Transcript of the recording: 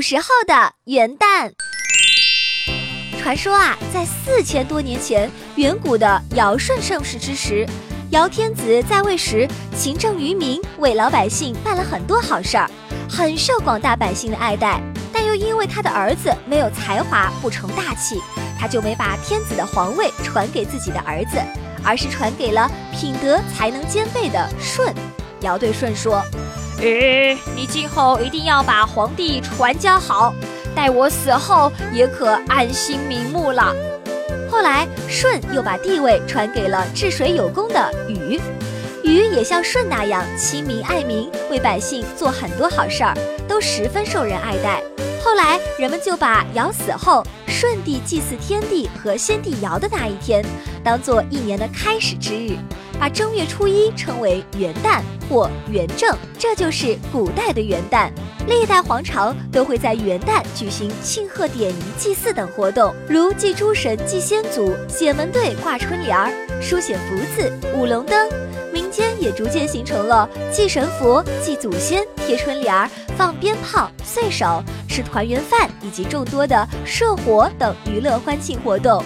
古时候的元旦。传说啊，在四千多年前，远古的尧舜盛世之时，尧天子在位时勤政于民，为老百姓办了很多好事儿，很受广大百姓的爱戴。但又因为他的儿子没有才华，不成大器，他就没把天子的皇位传给自己的儿子，而是传给了品德才能兼备的舜。尧对舜说：“诶，你今后一定要把皇帝传教好，待我死后也可安心瞑目了。”后来舜又把地位传给了治水有功的禹，禹也像舜那样亲民爱民，为百姓做很多好事儿，都十分受人爱戴。后来人们就把尧死后舜帝祭祀天地和先帝尧的那一天，当做一年的开始之日。把正月初一称为元旦或元正，这就是古代的元旦。历代皇朝都会在元旦举行庆贺典仪、祭祀等活动，如祭诸神、祭先祖、写门对、挂春联儿、书写福字、舞龙灯。民间也逐渐形成了祭神佛、祭祖先、贴春联儿、放鞭炮、岁首、吃团圆饭以及众多的社火等娱乐欢庆活动。